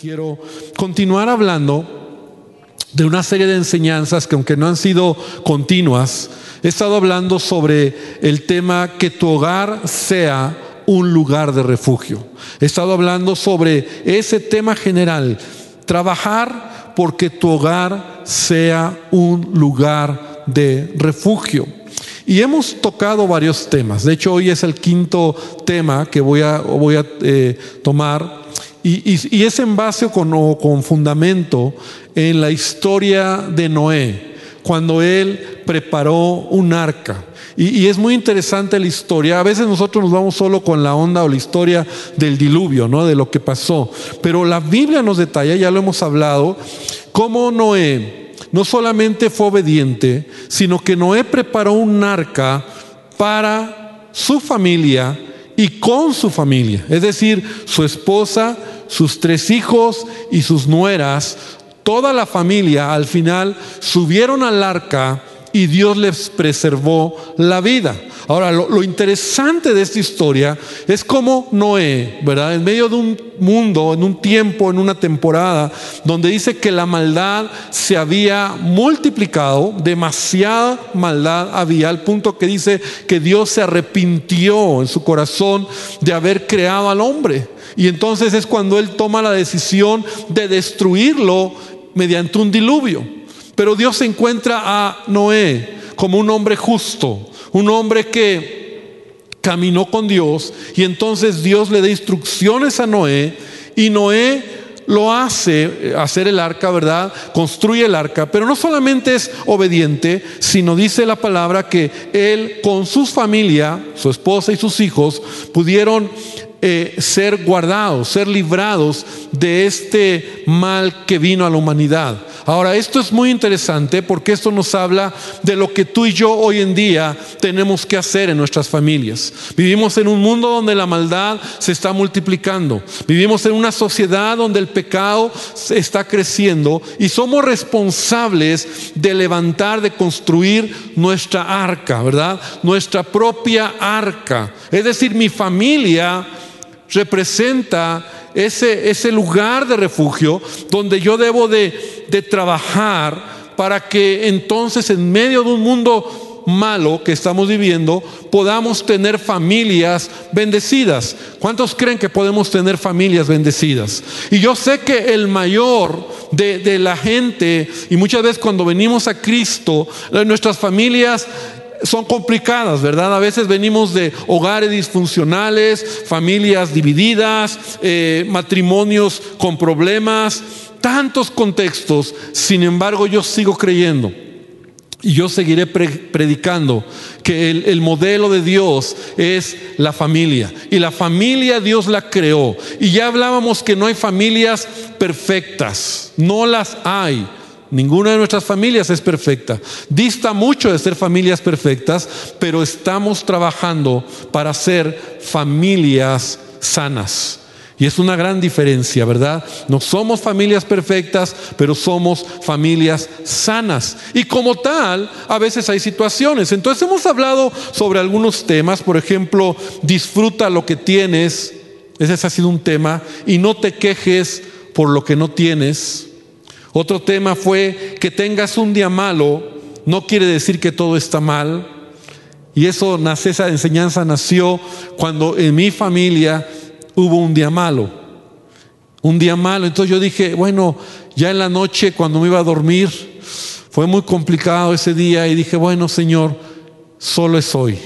Quiero continuar hablando de una serie de enseñanzas que aunque no han sido continuas, he estado hablando sobre el tema que tu hogar sea un lugar de refugio. He estado hablando sobre ese tema general, trabajar porque tu hogar sea un lugar de refugio. Y hemos tocado varios temas. De hecho, hoy es el quinto tema que voy a, voy a eh, tomar y, es en base o con fundamento en la historia de Noé, cuando él preparó un arca. Y, es muy interesante la historia. A veces nosotros nos vamos solo con la onda o la historia del diluvio, ¿no? De lo que pasó. Pero la Biblia nos detalla, ya lo hemos hablado, cómo Noé no solamente fue obediente, sino que Noé preparó un arca para su familia y con su familia. Es decir, su esposa, sus tres hijos y sus nueras, toda la familia al final subieron al arca y Dios les preservó la vida. Ahora, lo, interesante de esta historia es cómo Noé, ¿verdad? En medio de un mundo, en un tiempo, en una temporada, donde dice que la maldad se había multiplicado, demasiada maldad había, al punto que dice que Dios se arrepintió en su corazón de haber creado al hombre. Y entonces es cuando Él toma la decisión de destruirlo mediante un diluvio. Pero Dios encuentra a Noé como un hombre justo, un hombre que caminó con Dios y entonces Dios le da instrucciones a Noé y Noé lo hace eh, hacer el arca, ¿verdad? Construye el arca, pero no solamente es obediente, sino dice la palabra que él con su familia, su esposa y sus hijos, pudieron eh, ser guardados, ser librados de este mal que vino a la humanidad. Ahora, esto es muy interesante porque esto nos habla de lo que tú y yo hoy en día tenemos que hacer en nuestras familias. Vivimos en un mundo donde la maldad se está multiplicando. Vivimos en una sociedad donde el pecado está creciendo y somos responsables de levantar, de construir nuestra arca, ¿verdad? Nuestra propia arca. Es decir, mi familia representa ese, ese lugar de refugio donde yo debo de, de trabajar para que entonces en medio de un mundo malo que estamos viviendo, podamos tener familias bendecidas. ¿Cuántos creen que podemos tener familias bendecidas? Y yo sé que el mayor de, de la gente, y muchas veces cuando venimos a Cristo, nuestras familias son complicadas, ¿verdad? A veces venimos de hogares disfuncionales, familias divididas, eh, matrimonios con problemas, tantos contextos. Sin embargo, yo sigo creyendo. Y yo seguiré predicando que el, el, modelo de Dios es la familia. Y la familia Dios la creó. Y ya hablábamos que no hay familias perfectas. No las hay. Ninguna de nuestras familias es perfecta. Dista mucho de ser familias perfectas, pero estamos trabajando para ser familias sanas. Y es una gran diferencia, ¿verdad? No somos familias perfectas, pero somos familias sanas. Y como tal, a veces hay situaciones. Entonces hemos hablado sobre algunos temas, por ejemplo, disfruta lo que tienes. Ese ha sido un tema. Y no te quejes por lo que no tienes. Otro tema fue que tengas un día malo, no quiere decir que todo está mal. Y eso nace, esa enseñanza nació cuando en mi familia hubo un día malo. Un día malo. Entonces yo dije, bueno, ya en la noche cuando me iba a dormir, fue muy complicado ese día y dije, bueno, Señor, solo es hoy.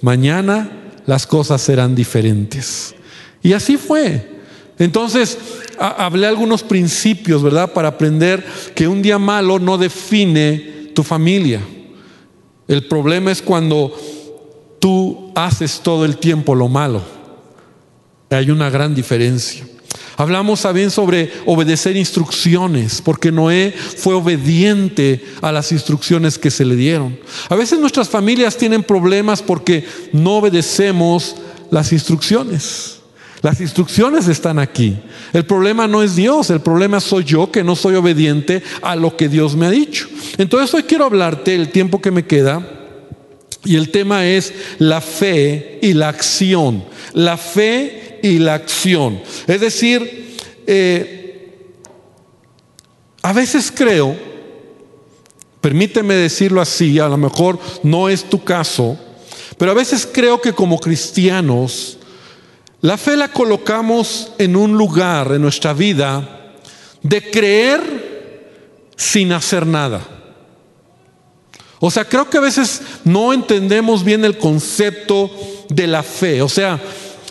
Mañana las cosas serán diferentes. Y así fue. Entonces, hablé algunos principios, ¿verdad? Para aprender que un día malo no define tu familia. El problema es cuando tú haces todo el tiempo lo malo. Hay una gran diferencia. Hablamos también sobre obedecer instrucciones, porque Noé fue obediente a las instrucciones que se le dieron. A veces nuestras familias tienen problemas porque no obedecemos las instrucciones. Las instrucciones están aquí. El problema no es Dios, el problema soy yo que no soy obediente a lo que Dios me ha dicho. Entonces hoy quiero hablarte el tiempo que me queda y el tema es la fe y la acción. La fe y la acción. Es decir, eh, veces creo, permíteme decirlo así, a lo mejor no es tu caso, pero a veces creo que como cristianos, la fe la colocamos en un lugar en nuestra vida de creer sin hacer nada. O sea, creo que a veces no entendemos bien el concepto de la fe. O sea,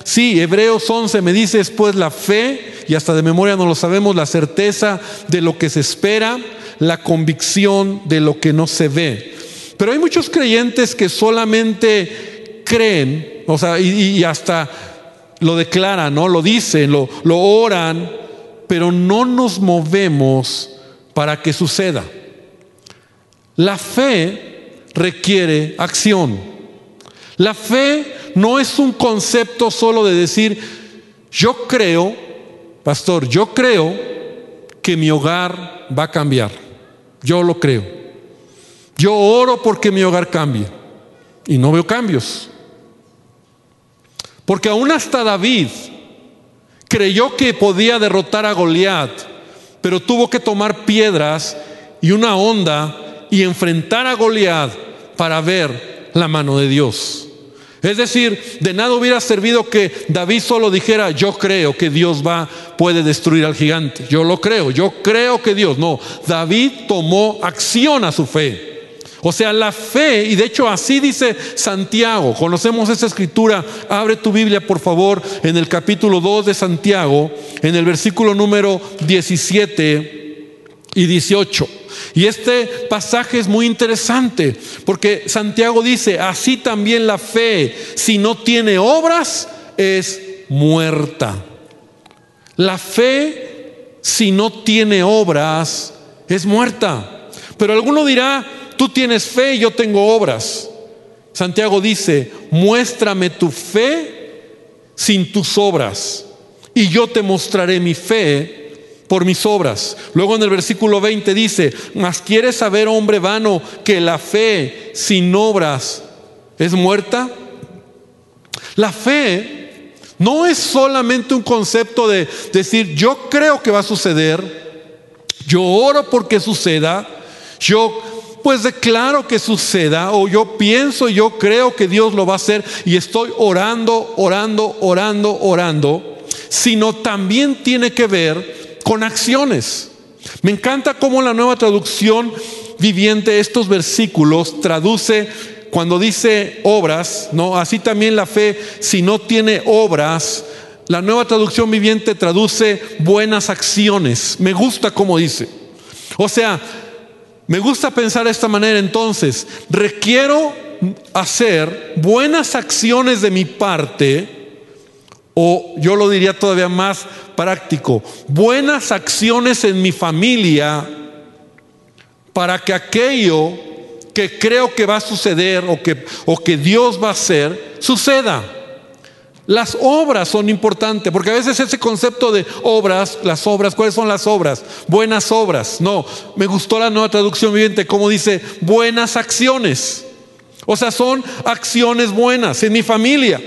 sí, Hebreos 11 me dice después la fe, y hasta de memoria no lo sabemos, la certeza de lo que se espera, la convicción de lo que no se ve. Pero hay muchos creyentes que solamente creen, o sea, y, hasta lo declaran, ¿no? Lo dicen, lo, lo oran, pero no nos movemos para que suceda. La fe requiere acción. La fe no es un concepto solo de decir, yo creo, pastor, yo creo que mi hogar va a cambiar. Yo lo creo. Yo oro porque mi hogar cambie. Y no veo cambios. Porque aún hasta David creyó que podía derrotar a Goliat, pero tuvo que tomar piedras y una onda y enfrentar a Goliat para ver la mano de Dios. Es decir, de nada hubiera servido que David solo dijera, yo creo que Dios va, puede destruir al gigante. Yo lo creo, yo creo que Dios. No, David tomó acción a su fe. O sea, la fe, y de hecho así dice Santiago, conocemos esa escritura, abre tu Biblia por favor en el capítulo 2 de Santiago, en el versículo número 17 y 18. Y este pasaje es muy interesante porque Santiago dice, así también la fe, si no tiene obras, es muerta. La fe, si no tiene obras, es muerta. Pero alguno dirá, tú tienes fe y yo tengo obras. Santiago dice, muéstrame tu fe sin tus obras y yo te mostraré mi fe por mis obras. Luego en el versículo 20 dice, mas quieres saber, hombre vano, que la fe sin obras es muerta. La fe no es solamente un concepto de decir, yo creo que va a suceder, yo oro porque suceda, yo pues declaro que suceda o yo pienso, yo creo que Dios lo va a hacer y estoy orando, orando, orando, orando, sino también tiene que ver con acciones. Me encanta cómo la nueva traducción viviente estos versículos traduce cuando dice obras, no, así también la fe si no tiene obras, la nueva traducción viviente traduce buenas acciones. Me gusta cómo dice. O sea, me gusta pensar de esta manera entonces, requiero hacer buenas acciones de mi parte o yo lo diría todavía más práctico, buenas acciones en mi familia para que aquello que creo que va a suceder o que, o que Dios va a hacer, suceda. Las obras son importantes, porque a veces ese concepto de obras, las obras, ¿cuáles son las obras? Buenas obras. No, me gustó la nueva traducción viviente, como dice, buenas acciones. O sea, son acciones buenas en mi familia.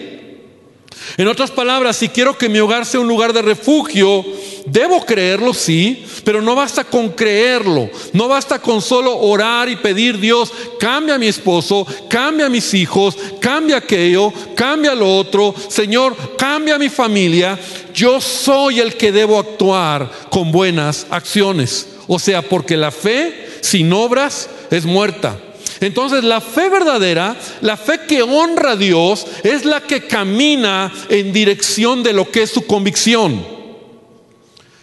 En otras palabras, si quiero que mi hogar sea un lugar de refugio, debo creerlo, sí, pero no basta con creerlo, no basta con solo orar y pedir Dios, cambia a mi esposo, cambia a mis hijos, cambia aquello, cambia lo otro, Señor, cambia a mi familia. Yo soy el que debo actuar con buenas acciones. O sea, porque la fe sin obras es muerta. Entonces la fe verdadera, la fe que honra a Dios, es la que camina en dirección de lo que es su convicción.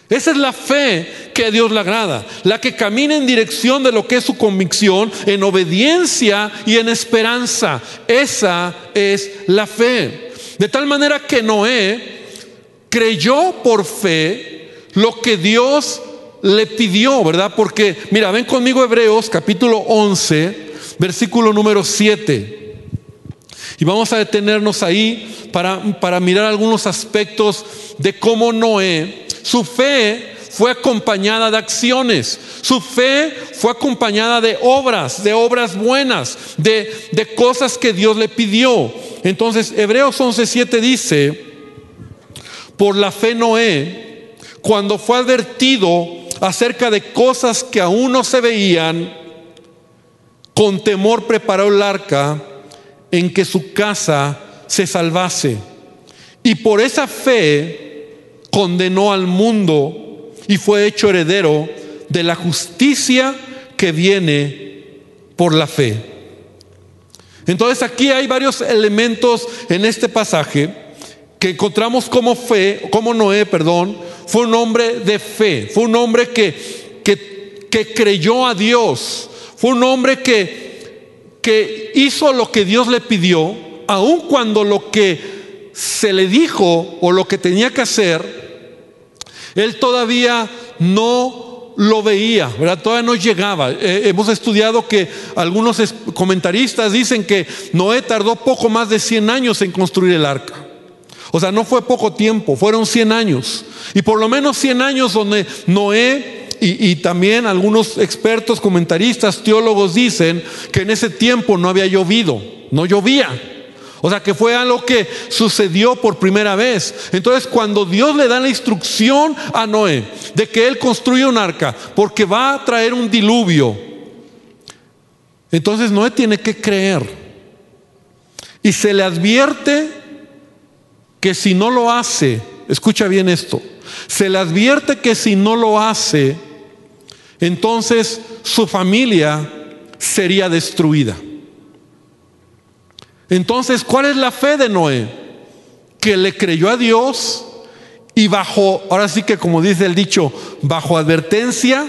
Esa es la fe que a Dios le agrada, la que camina en dirección de lo que es su convicción, en obediencia y en esperanza. Esa es la fe. De tal manera que Noé creyó por fe lo que Dios le pidió, ¿verdad? Porque, mira, ven conmigo Hebreos capítulo 11, versículo número 7. Y vamos a detenernos ahí para, para mirar algunos aspectos de cómo Noé, su fe fue acompañada de acciones, su fe fue acompañada de obras, de obras buenas, de, de cosas que Dios le pidió. Entonces, Hebreos 11:7 dice, por la fe Noé, cuando fue advertido acerca de cosas que aún no se veían, con temor preparó el arca en que su casa se salvase. Y por esa fe condenó al mundo y fue hecho heredero de la justicia que viene por la fe. Entonces aquí hay varios elementos en este pasaje que encontramos como fe, como Noé, perdón, fue un hombre de fe, fue un hombre que, que, que creyó a Dios, fue un hombre que, que hizo lo que Dios le pidió, aun cuando lo que se le dijo o lo que tenía que hacer, él todavía no lo veía, ¿verdad? Todavía no llegaba. Eh, hemos estudiado que algunos comentaristas dicen que Noé tardó poco más de 100 años en construir el arca. O sea, no fue poco tiempo, fueron 100 años. Y por lo menos 100 años donde Noé y, también algunos expertos, comentaristas, teólogos dicen que en ese tiempo no había llovido, no llovía. O sea que fue algo que sucedió por primera vez. Entonces cuando Dios le da la instrucción a Noé de que él construya un arca porque va a traer un diluvio, entonces Noé tiene que creer. Y se le advierte que si no lo hace, escucha bien esto, se le advierte que si no lo hace, entonces su familia sería destruida. Entonces, ¿cuál es la fe de Noé? Que le creyó a Dios y bajo, ahora sí que como dice el dicho, bajo advertencia,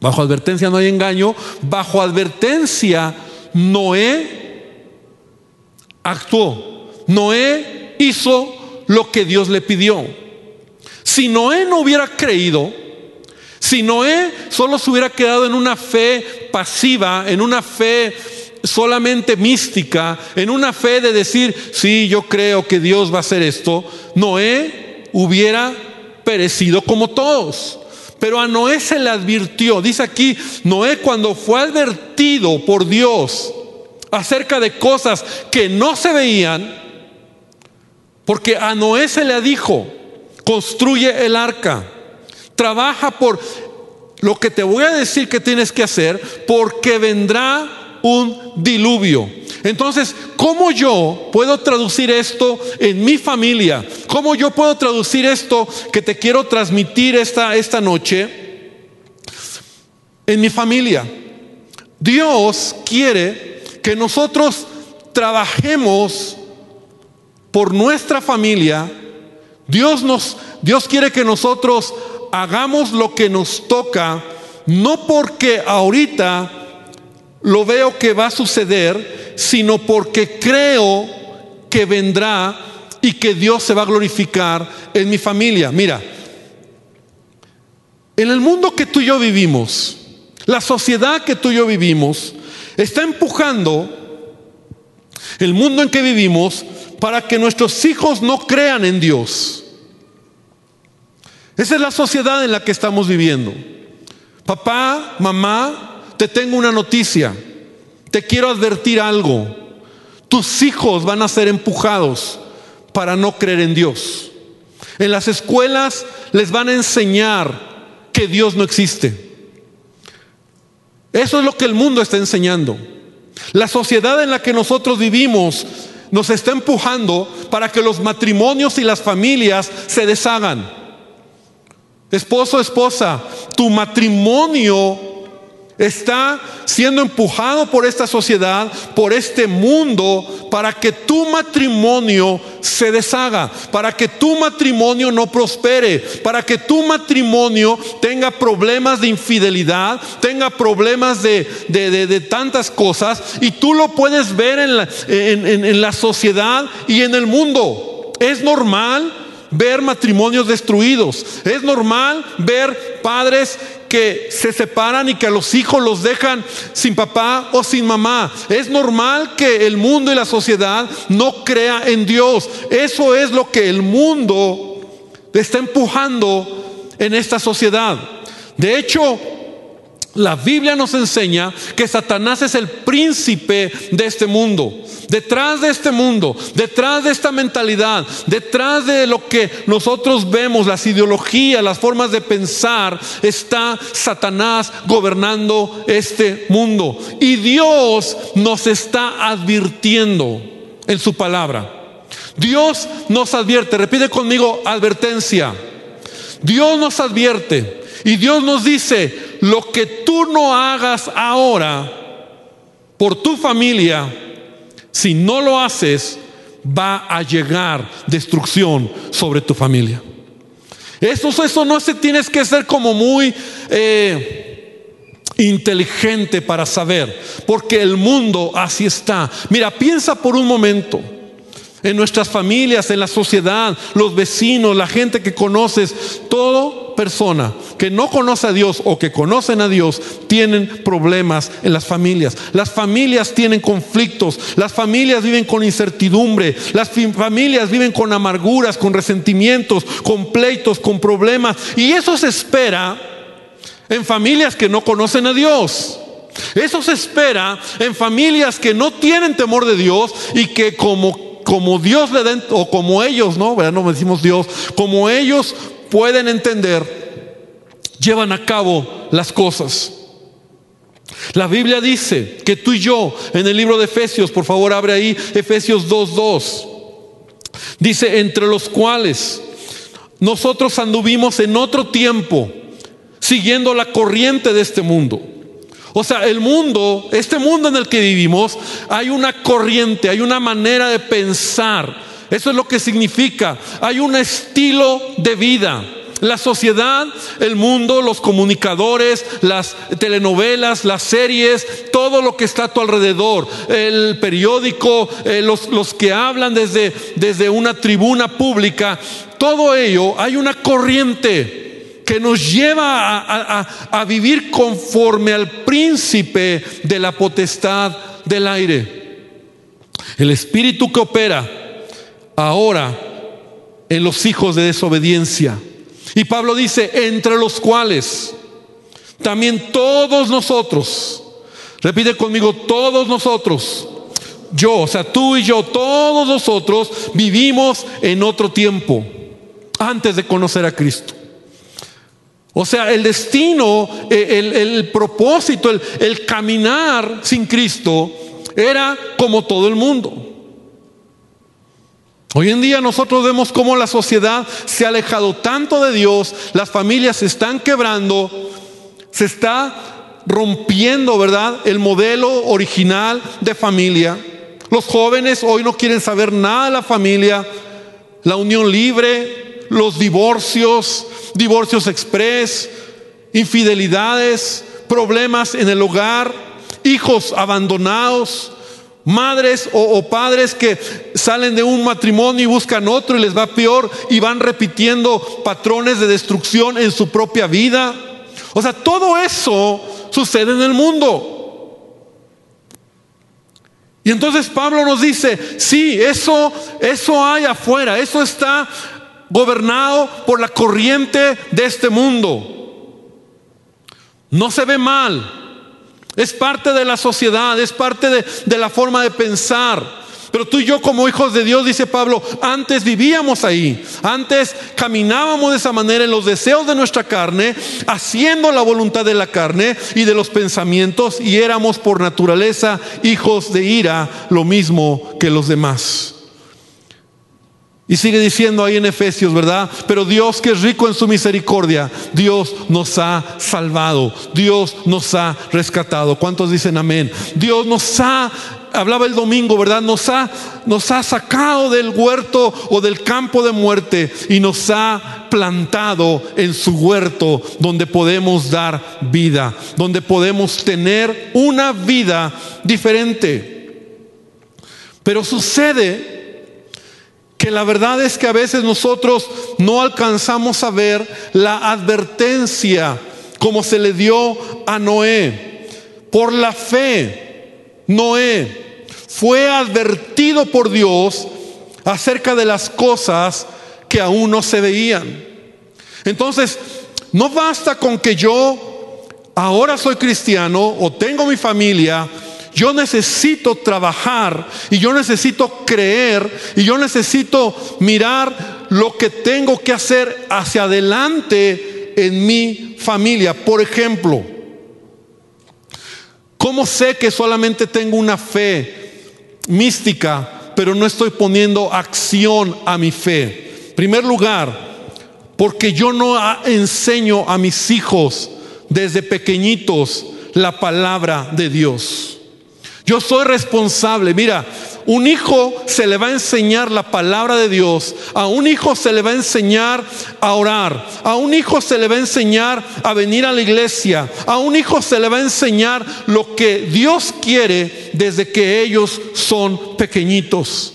bajo advertencia no hay engaño, bajo advertencia Noé actuó. Noé hizo lo que Dios le pidió. Si Noé no hubiera creído, si Noé solo se hubiera quedado en una fe pasiva, en una fe solamente mística, en una fe de decir, sí, yo creo que Dios va a hacer esto, Noé hubiera perecido como todos. Pero a Noé se le advirtió, dice aquí, Noé cuando fue advertido por Dios acerca de cosas que no se veían, porque a Noé se le dijo, construye el arca, trabaja por lo que te voy a decir que tienes que hacer, porque vendrá un diluvio. Entonces, ¿cómo yo puedo traducir esto en mi familia? ¿Cómo yo puedo traducir esto que te quiero transmitir esta, esta noche en mi familia? Dios quiere que nosotros trabajemos por nuestra familia, Dios nos Dios quiere que nosotros hagamos lo que nos toca, no porque ahorita lo veo que va a suceder, sino porque creo que vendrá y que Dios se va a glorificar en mi familia. Mira, en el mundo que tú y yo vivimos, la sociedad que tú y yo vivimos, está empujando el mundo en que vivimos para que nuestros hijos no crean en Dios. Esa es la sociedad en la que estamos viviendo. Papá, mamá, te tengo una noticia. Te quiero advertir algo. Tus hijos van a ser empujados para no creer en Dios. En las escuelas les van a enseñar que Dios no existe. Eso es lo que el mundo está enseñando. La sociedad en la que nosotros vivimos nos está empujando para que los matrimonios y las familias se deshagan. Esposo, esposa, tu matrimonio está siendo empujado por esta sociedad, por este mundo, para que tu matrimonio se deshaga, para que tu matrimonio no prospere, para que tu matrimonio tenga problemas de infidelidad, tenga problemas de, tantas cosas, y tú lo puedes ver en la, en la sociedad y en el mundo. Es normal ver matrimonios destruidos. Es normal ver padres que se separan y que a los hijos los dejan sin papá o sin mamá. Es normal que el mundo y la sociedad no crea en Dios. Eso es lo que el mundo está empujando en esta sociedad. De hecho, La Biblia nos enseña que Satanás es el príncipe de este mundo. Detrás de este mundo, detrás de esta mentalidad, detrás de lo que nosotros vemos, las ideologías, las formas de pensar, está Satanás gobernando este mundo. Y Dios nos está advirtiendo en su palabra. Dios nos advierte, repite conmigo, advertencia. Dios nos advierte y Dios nos dice, lo que tú no hagas ahora por tu familia, si no lo haces, va a llegar destrucción sobre tu familia. Eso, eso no se tienes que ser como muy eh, inteligente para saber, porque el mundo así está. Mira, piensa por un momento en nuestras familias, en la sociedad, los vecinos, la gente que conoces, toda persona que no conoce a Dios o que conocen a Dios tienen problemas en las familias. Las familias tienen conflictos, las familias viven con incertidumbre, las familias viven con amarguras, con resentimientos, con pleitos, con problemas. Y eso se espera en familias que no conocen a Dios. Eso se espera en familias que no tienen temor de Dios y que como como Dios le den, o como ellos, ¿no? No decimos Dios, como ellos pueden entender, llevan a cabo las cosas. La Biblia dice que tú y yo, en el libro de Efesios, por favor abre ahí Efesios 2.2, dice, entre los cuales nosotros anduvimos en otro tiempo, siguiendo la corriente de este mundo o sea, el mundo, este mundo en el que vivimos, hay una corriente, hay una manera de pensar. Eso es lo que significa. Hay un estilo de vida. La sociedad, el mundo, los comunicadores, las telenovelas, las series, todo lo que está a tu alrededor, el periódico, eh, los, los, que hablan desde, desde una tribuna pública, todo ello hay una corriente que nos lleva a, vivir conforme al príncipe de la potestad del aire. El espíritu que opera ahora en los hijos de desobediencia. Y Pablo dice, entre los cuales también todos nosotros, repite conmigo, todos nosotros, yo, o sea, tú y yo, todos nosotros vivimos en otro tiempo, antes de conocer a Cristo. O sea, el destino, eh, el, propósito, el, el caminar sin Cristo era como todo el mundo. Hoy en día nosotros vemos cómo la sociedad se ha alejado tanto de Dios, las familias se están quebrando, se está rompiendo, ¿verdad? El modelo original de familia. Los jóvenes hoy no quieren saber nada de la familia, la unión libre, los divorcios, divorcios express, infidelidades, problemas en el hogar, hijos abandonados, madres o, padres que salen de un matrimonio y buscan otro y les va peor y van repitiendo patrones de destrucción en su propia vida. O sea, todo eso sucede en el mundo. Y entonces Pablo nos dice, sí, eso, eso hay afuera, eso está gobernado por la corriente de este mundo. No se ve mal. Es parte de la sociedad, es parte de, la forma de pensar. Pero tú y yo como hijos de Dios, dice Pablo, antes vivíamos ahí, antes caminábamos de esa manera en los deseos de nuestra carne, haciendo la voluntad de la carne y de los pensamientos, y éramos por naturaleza hijos de ira, lo mismo que los demás. Y sigue diciendo ahí en Efesios, ¿verdad? Pero Dios que es rico en su misericordia, Dios nos ha salvado, Dios nos ha rescatado. ¿Cuántos dicen amén? Dios nos ha, hablaba el domingo, ¿verdad? Nos ha, nos ha sacado del huerto o del campo de muerte y nos ha plantado en su huerto donde podemos dar vida, donde podemos tener una vida diferente. Pero sucede que la verdad es que a veces nosotros no alcanzamos a ver la advertencia como se le dio a Noé. Por la fe, Noé fue advertido por Dios acerca de las cosas que aún no se veían. Entonces, no basta con que yo ahora soy cristiano o tengo mi familia, yo necesito trabajar y yo necesito creer y yo necesito mirar lo que tengo que hacer hacia adelante en mi familia. Por ejemplo, ¿cómo sé que solamente tengo una fe mística, pero no estoy poniendo acción a mi fe? En primer lugar, porque yo no enseño a mis hijos desde pequeñitos la palabra de Dios. Yo soy responsable. Mira, un hijo se le va a enseñar la palabra de Dios. A un hijo se le va a enseñar a orar. A un hijo se le va a enseñar a venir a la iglesia. A un hijo se le va a enseñar lo que Dios quiere desde que ellos son pequeñitos.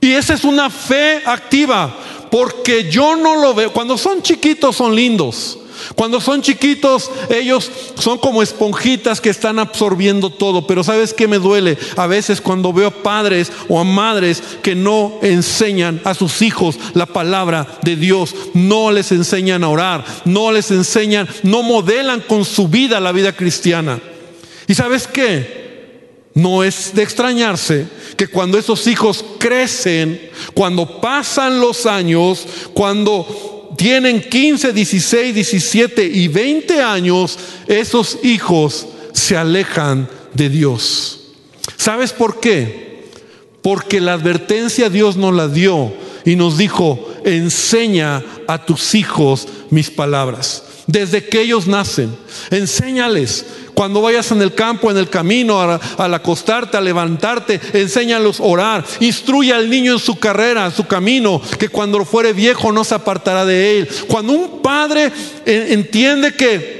Y esa es una fe activa. Porque yo no lo veo. Cuando son chiquitos son lindos. Cuando son chiquitos, ellos son como esponjitas que están absorbiendo todo. Pero ¿sabes qué me duele? A veces cuando veo a padres o a madres que no enseñan a sus hijos la palabra de Dios, no les enseñan a orar, no les enseñan, no modelan con su vida la vida cristiana. ¿Y sabes qué? No es de extrañarse que cuando esos hijos crecen, cuando pasan los años, cuando tienen 15, 16, 17 y 20 años, esos hijos se alejan de Dios. ¿Sabes por qué? Porque la advertencia Dios nos la dio y nos dijo, enseña a tus hijos mis palabras. Desde que ellos nacen, enséñales cuando vayas en el campo, en el camino, al acostarte, a levantarte, enséñalos a orar. Instruye al niño en su carrera, en su camino, que cuando fuere viejo no se apartará de él. Cuando un padre entiende que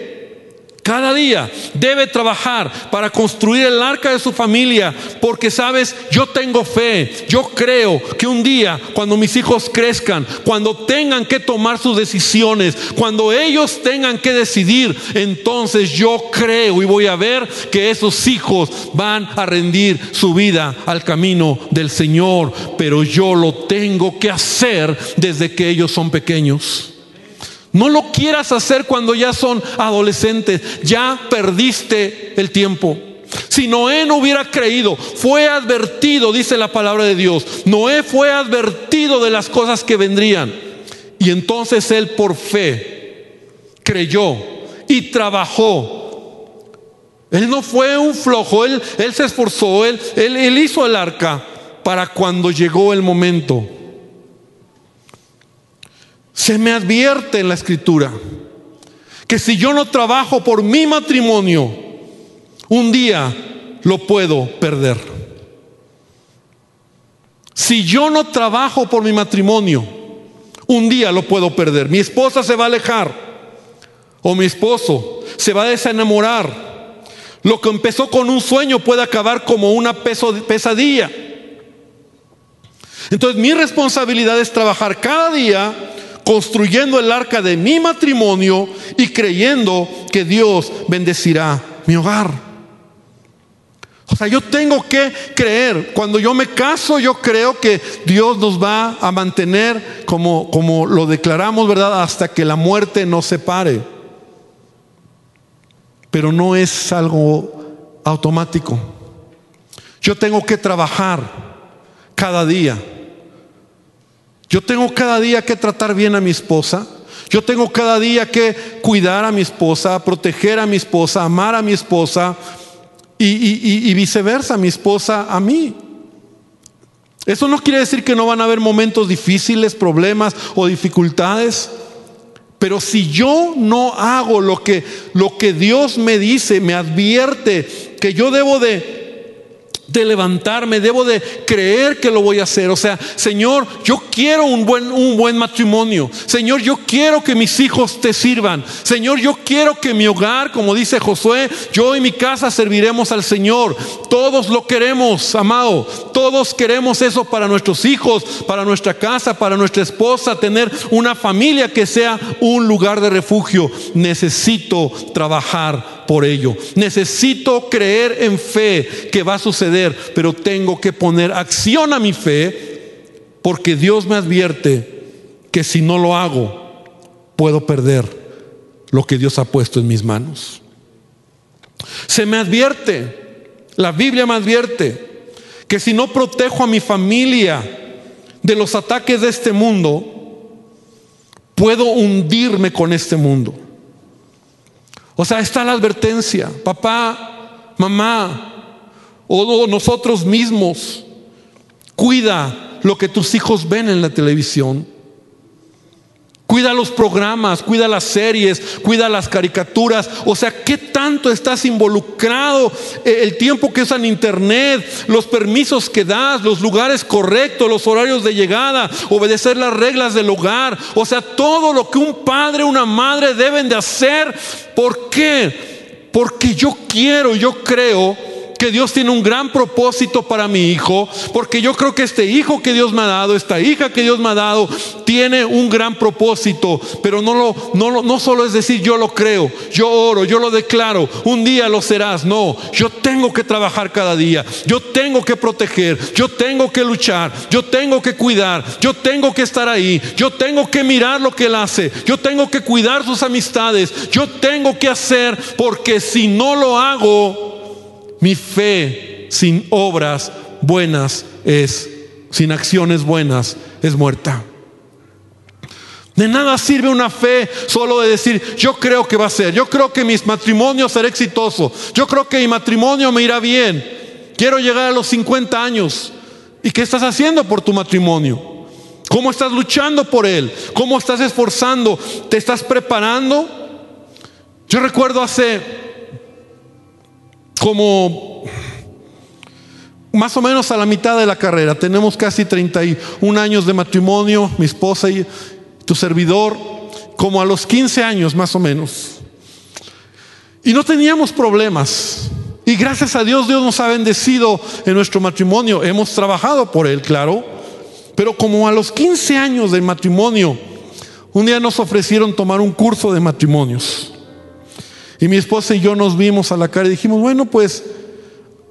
cada día debe trabajar para construir el arca de su familia, porque sabes, yo tengo fe, yo creo que un día cuando mis hijos crezcan, cuando tengan que tomar sus decisiones, cuando ellos tengan que decidir, entonces yo creo y voy a ver que esos hijos van a rendir su vida al camino del Señor, pero yo lo tengo que hacer desde que ellos son pequeños. No lo quieras hacer cuando ya son adolescentes. Ya perdiste el tiempo. Si Noé no hubiera creído, fue advertido, dice la palabra de Dios. Noé fue advertido de las cosas que vendrían. Y entonces él por fe creyó y trabajó. Él no fue un flojo, él, se esforzó, él hizo el arca para cuando llegó el momento se me advierte en la escritura que si yo no trabajo por mi matrimonio, un día lo puedo perder. Si yo no trabajo por mi matrimonio, un día lo puedo perder. Mi esposa se va a alejar o mi esposo se va a desenamorar. Lo que empezó con un sueño puede acabar como una pesadilla. Entonces mi responsabilidad es trabajar cada día construyendo el arca de mi matrimonio y creyendo que Dios bendecirá mi hogar. O sea, yo tengo que creer. Cuando yo me caso, yo creo que Dios nos va a mantener como, como lo declaramos, ¿verdad? Hasta que la muerte nos separe. Pero no es algo automático. Yo tengo que trabajar cada día yo tengo cada día que tratar bien a mi esposa. Yo tengo cada día que cuidar a mi esposa, proteger a mi esposa, amar a mi esposa y, viceversa, mi esposa a mí. Eso no quiere decir que no van a haber momentos difíciles, problemas o dificultades. Pero si yo no hago lo que, lo que Dios me dice, me advierte que yo debo de de levantarme, debo de creer que lo voy a hacer. O sea, Señor, yo quiero un buen, un buen matrimonio. Señor, yo quiero que mis hijos te sirvan. Señor, yo quiero que mi hogar, como dice Josué, yo y mi casa serviremos al Señor. Todos lo queremos, amado. Todos queremos eso para nuestros hijos, para nuestra casa, para nuestra esposa, tener una familia que sea un lugar de refugio. Necesito trabajar por ello. Necesito creer en fe que va a suceder, pero tengo que poner acción a mi fe porque Dios me advierte que si no lo hago, puedo perder lo que Dios ha puesto en mis manos. Se me advierte, la Biblia me advierte, que si no protejo a mi familia de los ataques de este mundo, puedo hundirme con este mundo. O sea, está la advertencia, papá, mamá, o nosotros mismos, cuida lo que tus hijos ven en la televisión. Cuida los programas, cuida las series, cuida las caricaturas. O sea, ¿qué tanto estás involucrado? Eh, el tiempo que usan internet, los permisos que das, los lugares correctos, los horarios de llegada, obedecer las reglas del hogar. O sea, todo lo que un padre, una madre deben de hacer. ¿Por qué? Porque yo quiero, yo creo que Dios tiene un gran propósito para mi hijo, porque yo creo que este hijo que Dios me ha dado, esta hija que Dios me ha dado, tiene un gran propósito, pero no, lo, no, no solo es decir yo lo creo, yo oro, yo lo declaro, un día lo serás, no, yo tengo que trabajar cada día, yo tengo que proteger, yo tengo que luchar, yo tengo que cuidar, yo tengo que estar ahí, yo tengo que mirar lo que él hace, yo tengo que cuidar sus amistades, yo tengo que hacer, porque si no lo hago, mi fe sin obras buenas es, sin acciones buenas, es muerta. De nada sirve una fe solo de decir, yo creo que va a ser, yo creo que mi matrimonio será exitoso, yo creo que mi matrimonio me irá bien, quiero llegar a los 50 años. ¿Y qué estás haciendo por tu matrimonio? ¿Cómo estás luchando por él? ¿Cómo estás esforzando? ¿Te estás preparando? Yo recuerdo hace como más o menos a la mitad de la carrera. Tenemos casi 31 años de matrimonio, mi esposa y tu servidor, como a los 15 años más o menos. Y no teníamos problemas. Y gracias a Dios, Dios nos ha bendecido en nuestro matrimonio. Hemos trabajado por él, claro. Pero como a los 15 años de matrimonio, un día nos ofrecieron tomar un curso de matrimonios. Y mi esposa y yo nos vimos a la cara y dijimos, bueno, pues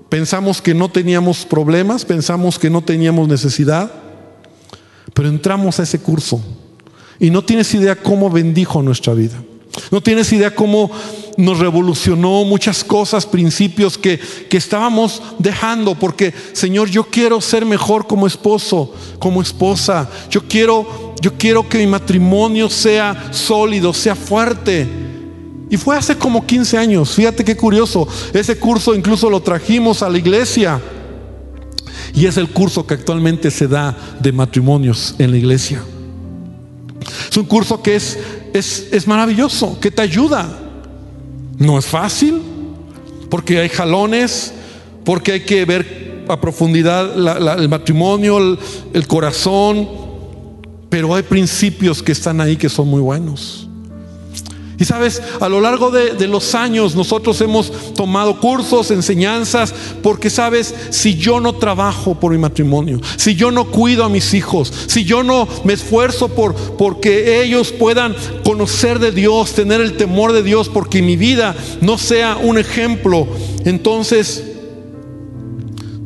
pensamos que no teníamos problemas, pensamos que no teníamos necesidad, pero entramos a ese curso y no tienes idea cómo bendijo nuestra vida. No tienes idea cómo nos revolucionó muchas cosas, principios que, que, estábamos dejando, porque Señor, yo quiero ser mejor como esposo, como esposa. Yo quiero, yo quiero que mi matrimonio sea sólido, sea fuerte. Y fue hace como 15 años. Fíjate qué curioso. Ese curso incluso lo trajimos a la iglesia. Y es el curso que actualmente se da de matrimonios en la iglesia. Es un curso que es, es, es maravilloso, que te ayuda. No es fácil, porque hay jalones, porque hay que ver a profundidad el matrimonio, el, el corazón, pero hay principios que están ahí que son muy buenos. Y sabes, a lo largo de, los años nosotros hemos tomado cursos, enseñanzas, porque sabes, si yo no trabajo por mi matrimonio, si yo no cuido a mis hijos, si yo no me esfuerzo por porque ellos puedan conocer de Dios, tener el temor de Dios, porque mi vida no sea un ejemplo, entonces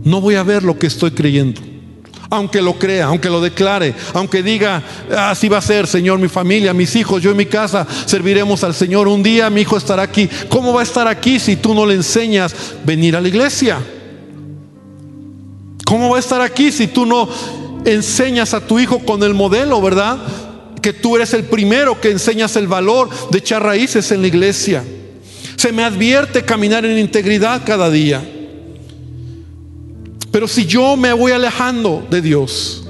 no voy a ver lo que estoy creyendo aunque lo crea, aunque lo declare, aunque diga, así va a ser, Señor, mi familia, mis hijos, yo en mi casa serviremos al Señor. Un día mi hijo estará aquí. ¿Cómo va a estar aquí si tú no le enseñas venir a la iglesia? ¿Cómo va a estar aquí si tú no enseñas a tu hijo con el modelo, verdad? Que tú eres el primero que enseñas el valor de echar raíces en la iglesia. Se me advierte caminar en integridad cada día. Pero si yo me voy alejando de Dios,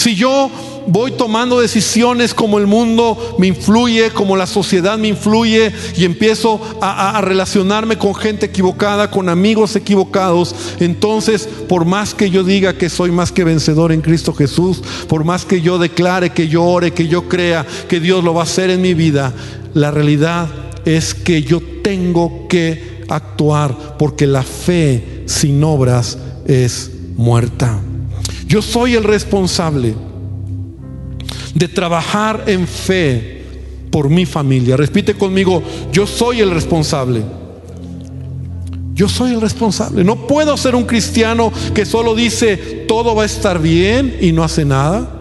si yo voy tomando decisiones como el mundo me influye, como la sociedad me influye y empiezo a, relacionarme con gente equivocada, con amigos equivocados, entonces por más que yo diga que soy más que vencedor en Cristo Jesús, por más que yo declare, que yo ore, que yo crea que Dios lo va a hacer en mi vida, la realidad es que yo tengo que actuar porque la fe sin obras es muerta. Yo soy el responsable de trabajar en fe por mi familia. Repite conmigo, yo soy el responsable. Yo soy el responsable. No puedo ser un cristiano que solo dice todo va a estar bien y no hace nada.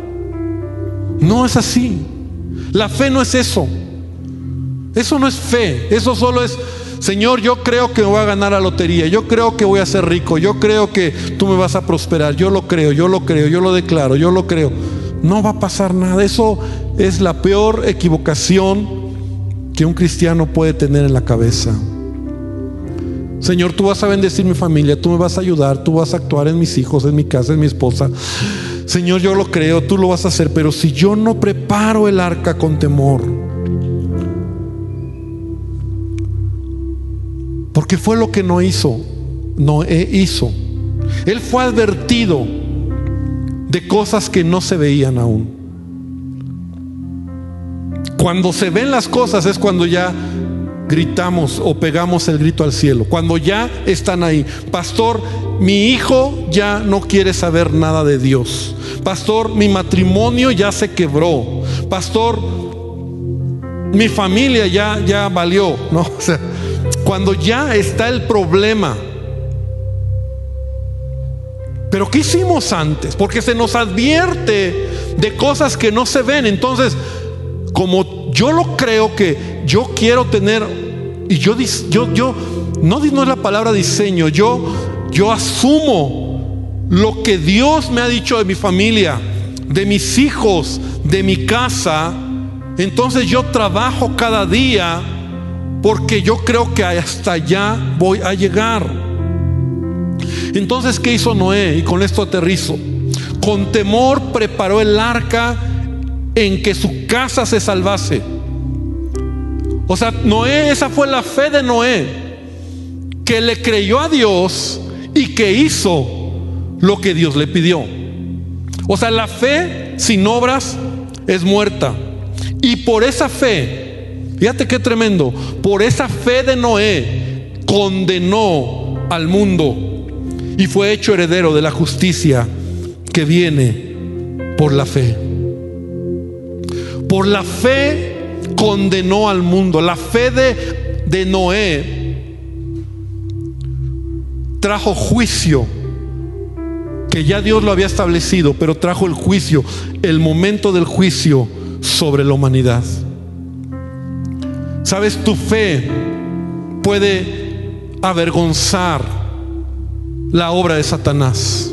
No es así. La fe no es eso. Eso no es fe. Eso solo es Señor, yo creo que voy a ganar la lotería, yo creo que voy a ser rico, yo creo que tú me vas a prosperar, yo lo creo, yo lo creo, yo lo declaro, yo lo creo. No va a pasar nada. Eso es la peor equivocación que un cristiano puede tener en la cabeza. Señor, tú vas a bendecir mi familia, tú me vas a ayudar, tú vas a actuar en mis hijos, en mi casa, en mi esposa. Señor, yo lo creo, tú lo vas a hacer, pero si yo no preparo el arca con temor, porque fue lo que no hizo, no hizo. Él fue advertido de cosas que no se veían aún. Cuando se ven las cosas es cuando ya gritamos o pegamos el grito al cielo. Cuando ya están ahí. Pastor, mi hijo ya no quiere saber nada de Dios. Pastor, mi matrimonio ya se quebró. Pastor, mi familia ya, ya valió. ¿no? Cuando ya está el problema. Pero ¿qué hicimos antes? Porque se nos advierte de cosas que no se ven. Entonces, como yo lo creo que yo quiero tener, y yo, yo, yo no, es la palabra diseño, yo, yo asumo lo que Dios me ha dicho de mi familia, de mis hijos, de mi casa, entonces yo trabajo cada día porque yo creo que hasta allá voy a llegar. Entonces, ¿qué hizo Noé? Y con esto aterrizo. Con temor preparó el arca en que su casa se salvase. O sea, Noé, esa fue la fe de Noé, que le creyó a Dios y que hizo lo que Dios le pidió. O sea, la fe sin obras es muerta. Y por esa fe, fíjate qué tremendo, por esa fe de Noé condenó al mundo y fue hecho heredero de la justicia que viene por la fe. Por la fe condenó al mundo. La fe de, de Noé trajo juicio, que ya Dios lo había establecido, pero trajo el juicio, el momento del juicio sobre la humanidad. Sabes, tu fe puede avergonzar la obra de Satanás.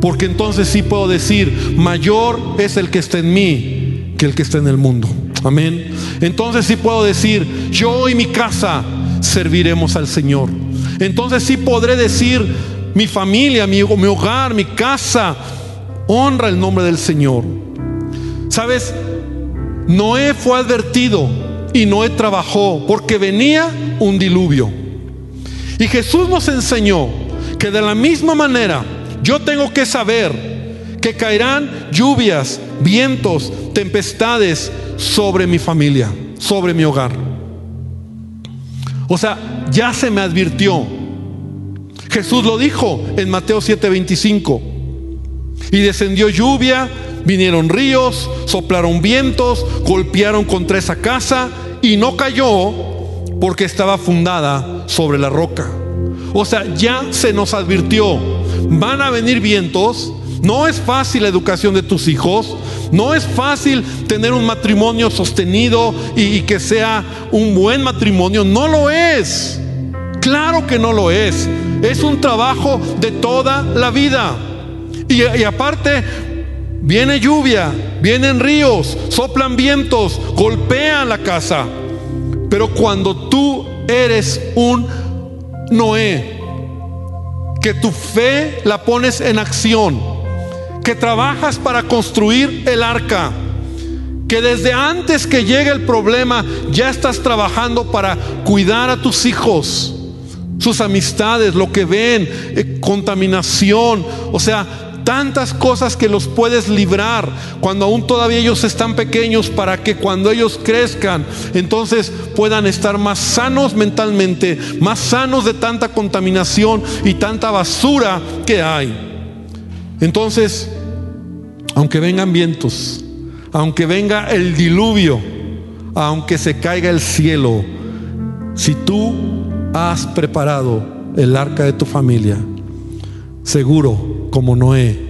Porque entonces sí puedo decir, mayor es el que está en mí que el que está en el mundo. Amén. Entonces sí puedo decir, yo y mi casa serviremos al Señor. Entonces sí podré decir, mi familia, mi, mi hogar, mi casa, honra el nombre del Señor. ¿Sabes? Noé fue advertido y Noé trabajó porque venía un diluvio. Y Jesús nos enseñó que de la misma manera yo tengo que saber que caerán lluvias, vientos, tempestades sobre mi familia, sobre mi hogar. O sea, ya se me advirtió. Jesús lo dijo en Mateo 7:25. Y descendió lluvia, vinieron ríos, soplaron vientos, golpearon contra esa casa y no cayó porque estaba fundada sobre la roca. O sea, ya se nos advirtió, van a venir vientos, no es fácil la educación de tus hijos. No es fácil tener un matrimonio sostenido y, que sea un buen matrimonio. No lo es. Claro que no lo es. Es un trabajo de toda la vida. Y, y aparte, viene lluvia, vienen ríos, soplan vientos, golpean la casa. Pero cuando tú eres un Noé, que tu fe la pones en acción, que trabajas para construir el arca, que desde antes que llegue el problema ya estás trabajando para cuidar a tus hijos, sus amistades, lo que ven, eh, contaminación, o sea, tantas cosas que los puedes librar cuando aún todavía ellos están pequeños para que cuando ellos crezcan, entonces puedan estar más sanos mentalmente, más sanos de tanta contaminación y tanta basura que hay. Entonces, aunque vengan vientos, aunque venga el diluvio, aunque se caiga el cielo, si tú has preparado el arca de tu familia, seguro como Noé,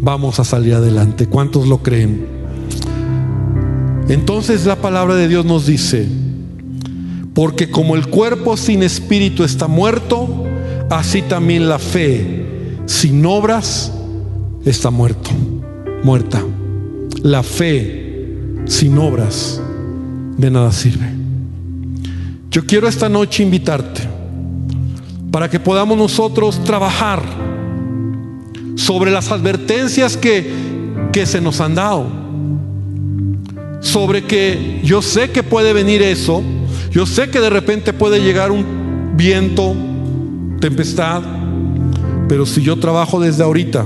vamos a salir adelante. ¿Cuántos lo creen? Entonces la palabra de Dios nos dice, Porque como el cuerpo sin espíritu está muerto, así también la fe sin obras está muerto, muerta. La fe sin obras de nada sirve. Yo quiero esta noche invitarte para que podamos nosotros trabajar sobre las advertencias que, que se nos han dado. Sobre que yo sé que puede venir eso, yo sé que de repente puede llegar un viento, tempestad, pero si yo trabajo desde ahorita,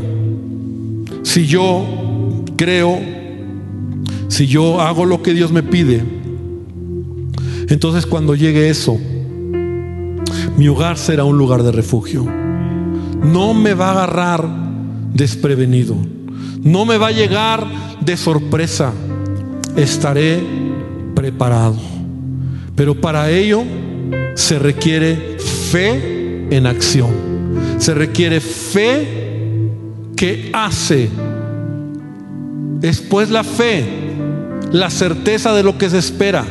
si yo creo, si yo hago lo que Dios me pide, entonces cuando llegue eso, mi hogar será un lugar de refugio. No me va a agarrar desprevenido. No me va a llegar de sorpresa. Estaré preparado. Pero para ello se requiere fe en acción. Se requiere fe que hace. Después la fe, la certeza de lo que se espera.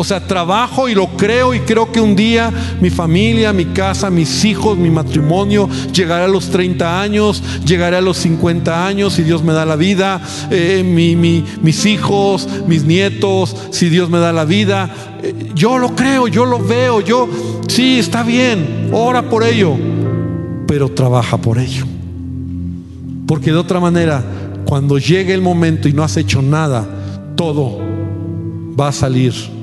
O sea, trabajo y lo creo y creo que un día mi familia, mi casa, mis hijos, mi matrimonio llegará a los 30 años, llegaré a los 50 años si Dios me da la vida, eh, mis hijos, mis nietos, si Dios me da la vida. Eh, yo lo creo, yo lo veo, yo, sí, está bien, ora por ello, pero trabaja por ello. Porque de otra manera, cuando llegue el momento y no has hecho nada, todo va a salir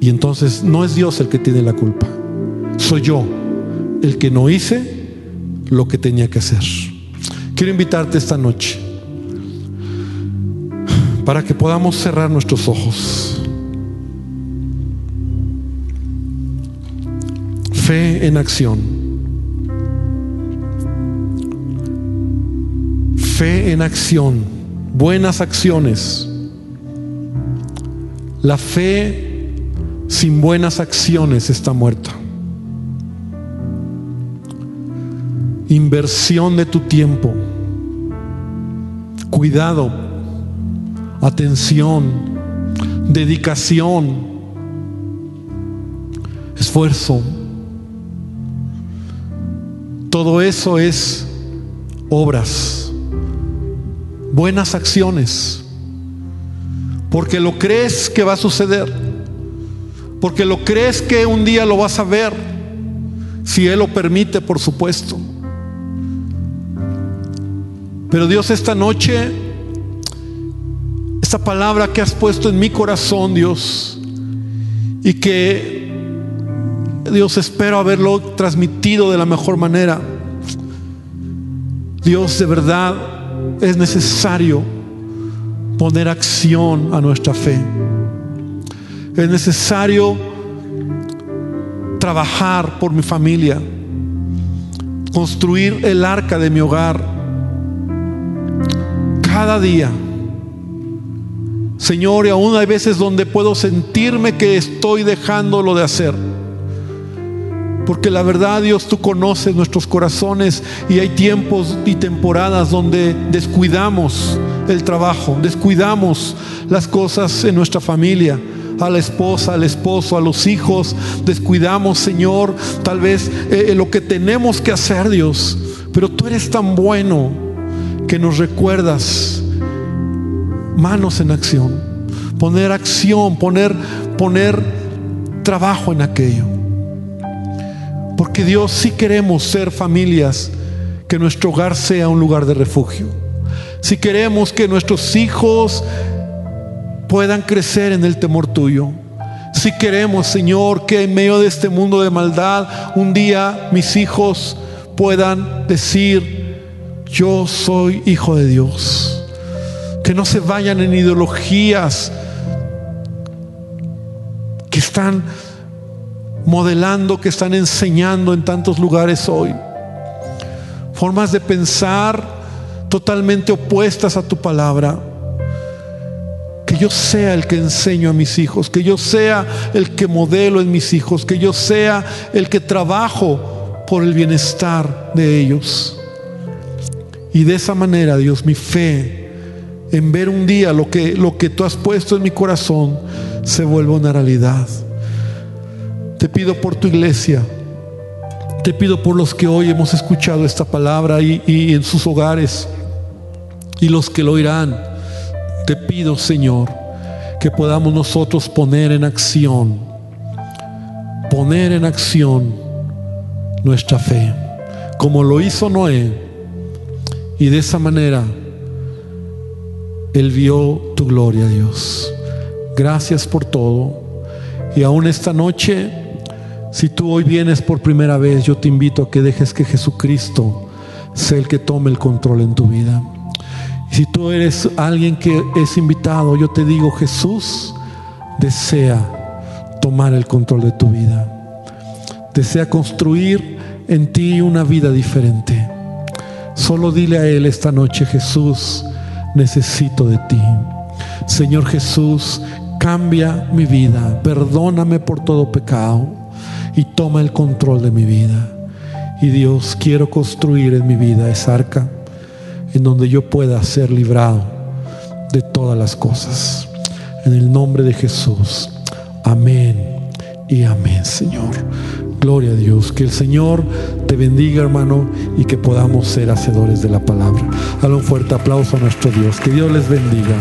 y entonces no es Dios el que tiene la culpa. Soy yo el que no hice lo que tenía que hacer. Quiero invitarte esta noche para que podamos cerrar nuestros ojos. Fe en acción. Fe en acción. Buenas acciones. La fe sin buenas acciones está muerta. Inversión de tu tiempo, cuidado, atención, dedicación, esfuerzo. Todo eso es obras, buenas acciones, porque lo crees que va a suceder porque lo crees que un día lo vas a ver, si Él lo permite, por supuesto. Pero Dios, esta noche, esta palabra que has puesto en mi corazón, Dios, y que Dios espero haberlo transmitido de la mejor manera. Dios, de verdad, es necesario poner acción a nuestra fe. Es necesario trabajar por mi familia, construir el arca de mi hogar cada día. Señor, y aún hay veces donde puedo sentirme que estoy dejándolo de hacer. Porque la verdad, Dios, tú conoces nuestros corazones y hay tiempos y temporadas donde descuidamos el trabajo, descuidamos las cosas en nuestra familia a la esposa, al esposo, a los hijos. Descuidamos, Señor, tal vez eh, eh, lo que tenemos que hacer, Dios. Pero tú eres tan bueno que nos recuerdas manos en acción, poner acción, poner, poner trabajo en aquello. Porque Dios sí queremos ser familias, que nuestro hogar sea un lugar de refugio. Si queremos que nuestros hijos puedan crecer en el temor tuyo. Si queremos, Señor, que en medio de este mundo de maldad, un día mis hijos puedan decir, yo soy hijo de Dios. Que no se vayan en ideologías que están modelando, que están enseñando en tantos lugares hoy. Formas de pensar totalmente opuestas a tu palabra que yo sea el que enseño a mis hijos, que yo sea el que modelo en mis hijos, que yo sea el que trabajo por el bienestar de ellos. Y de esa manera, Dios, mi fe en ver un día lo que, lo que tú has puesto en mi corazón se vuelva una realidad. Te pido por tu iglesia. Te pido por los que hoy hemos escuchado esta palabra y, y en sus hogares y los que lo oirán. Te pido, Señor, que podamos nosotros poner en acción, poner en acción nuestra fe, como lo hizo Noé. Y de esa manera, Él vio tu gloria, Dios. Gracias por todo. Y aún esta noche, si tú hoy vienes por primera vez, yo te invito a que dejes que Jesucristo sea el que tome el control en tu vida. Si tú eres alguien que es invitado, yo te digo, Jesús desea tomar el control de tu vida. Desea construir en ti una vida diferente. Solo dile a Él esta noche, Jesús, necesito de ti. Señor Jesús, cambia mi vida, perdóname por todo pecado y toma el control de mi vida. Y Dios, quiero construir en mi vida esa arca en donde yo pueda ser librado de todas las cosas. En el nombre de Jesús. Amén y amén, Señor. Gloria a Dios. Que el Señor te bendiga, hermano, y que podamos ser hacedores de la palabra. Dale un fuerte aplauso a nuestro Dios. Que Dios les bendiga.